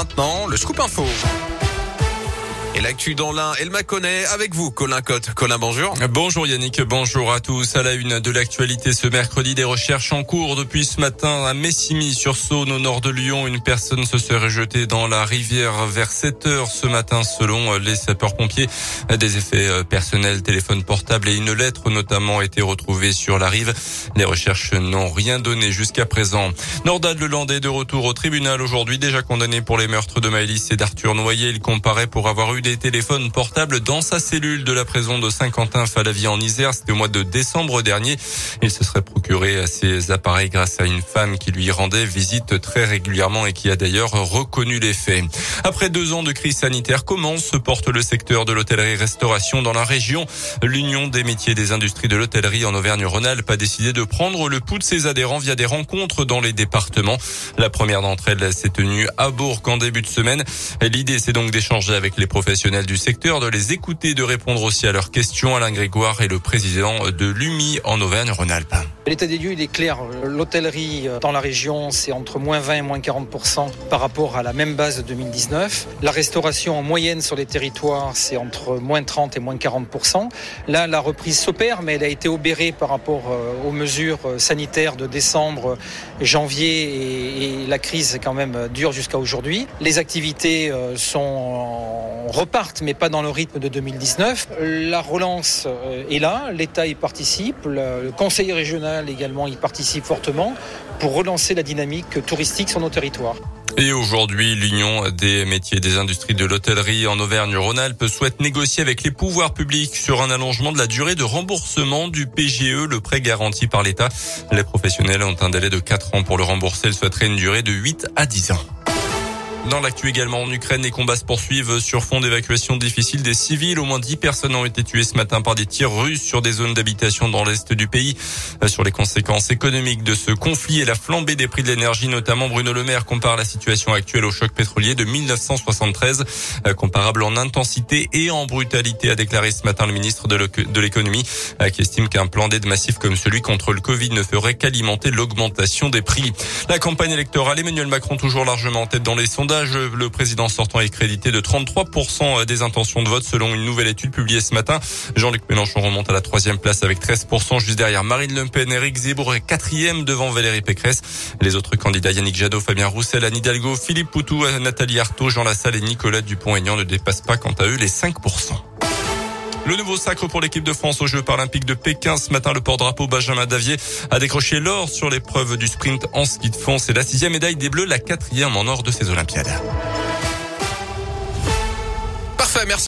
maintenant, le scoop info. L'actu dans l'un, elle m'a connaît avec vous, Colin Cotte. Colin, bonjour. Bonjour Yannick, bonjour à tous. À la une de l'actualité ce mercredi, des recherches en cours depuis ce matin à Messimy sur Saône au nord de Lyon. Une personne se serait jetée dans la rivière vers 7 heures ce matin selon les sapeurs-pompiers. Des effets euh, personnels, téléphone portable et une lettre notamment été retrouvés sur la rive. Les recherches n'ont rien donné jusqu'à présent. Nordal Lelandais de retour au tribunal aujourd'hui, déjà condamné pour les meurtres de Maëlys et d'Arthur Noyer. Il comparaît pour avoir eu des téléphones portables dans sa cellule de la prison de Saint-Quentin-Falavie en Isère. C'était au mois de décembre dernier. Il se serait procuré ces appareils grâce à une femme qui lui rendait visite très régulièrement et qui a d'ailleurs reconnu les faits. Après deux ans de crise sanitaire, comment se porte le secteur de l'hôtellerie-restauration dans la région? L'Union des métiers des industries de l'hôtellerie en Auvergne-Rhône-Alpes a décidé de prendre le pouls de ses adhérents via des rencontres dans les départements. La première d'entre elles s'est tenue à Bourg en début de semaine. L'idée, c'est donc d'échanger avec les professionnels professionnels du secteur, de les écouter, de répondre aussi à leurs questions. Alain Grégoire est le président de l'UMI en Auvergne-Rhône-Alpes. L'état des lieux, il est clair. L'hôtellerie euh, dans la région, c'est entre moins 20 et moins 40% par rapport à la même base de 2019. La restauration en moyenne sur les territoires, c'est entre moins 30 et moins 40%. Là, la reprise s'opère, mais elle a été obérée par rapport euh, aux mesures euh, sanitaires de décembre, janvier et, la crise quand même dure jusqu'à aujourd'hui. Les activités sont repartent, mais pas dans le rythme de 2019. La relance est là, l'État y participe, le conseil régional également y participe fortement pour relancer la dynamique touristique sur nos territoires. Et aujourd'hui, l'Union des métiers et des industries de l'hôtellerie en Auvergne-Rhône-Alpes souhaite négocier avec les pouvoirs publics sur un allongement de la durée de remboursement du PGE, le prêt garanti par l'État. Les professionnels ont un délai de 4 ans pour le rembourser. Ils souhaiteraient une durée de 8 à 10 ans. Dans l'actu également en Ukraine, les combats se poursuivent sur fond d'évacuation difficile des civils. Au moins 10 personnes ont été tuées ce matin par des tirs russes sur des zones d'habitation dans l'est du pays. Euh, sur les conséquences économiques de ce conflit et la flambée des prix de l'énergie, notamment Bruno Le Maire compare la situation actuelle au choc pétrolier de 1973, euh, comparable en intensité et en brutalité, a déclaré ce matin le ministre de l'économie, euh, qui estime qu'un plan d'aide massif comme celui contre le Covid ne ferait qu'alimenter l'augmentation des prix. La campagne électorale, Emmanuel Macron toujours largement en tête dans les sondages le président sortant est crédité de 33% des intentions de vote selon une nouvelle étude publiée ce matin. Jean-Luc Mélenchon remonte à la troisième place avec 13%, juste derrière Marine Le Pen, Eric Zemmour est quatrième devant Valérie Pécresse. Les autres candidats Yannick Jadot, Fabien Roussel, Anne Hidalgo, Philippe Poutou, Nathalie Arthaud, Jean Lassalle et Nicolas Dupont-Aignan ne dépassent pas quant à eux les 5%. Le nouveau sacre pour l'équipe de France aux Jeux paralympiques de Pékin. Ce matin, le porte-drapeau Benjamin Davier a décroché l'or sur l'épreuve du sprint en ski de fond. C'est la sixième médaille des Bleus, la quatrième en or de ces Olympiades. Parfait, merci.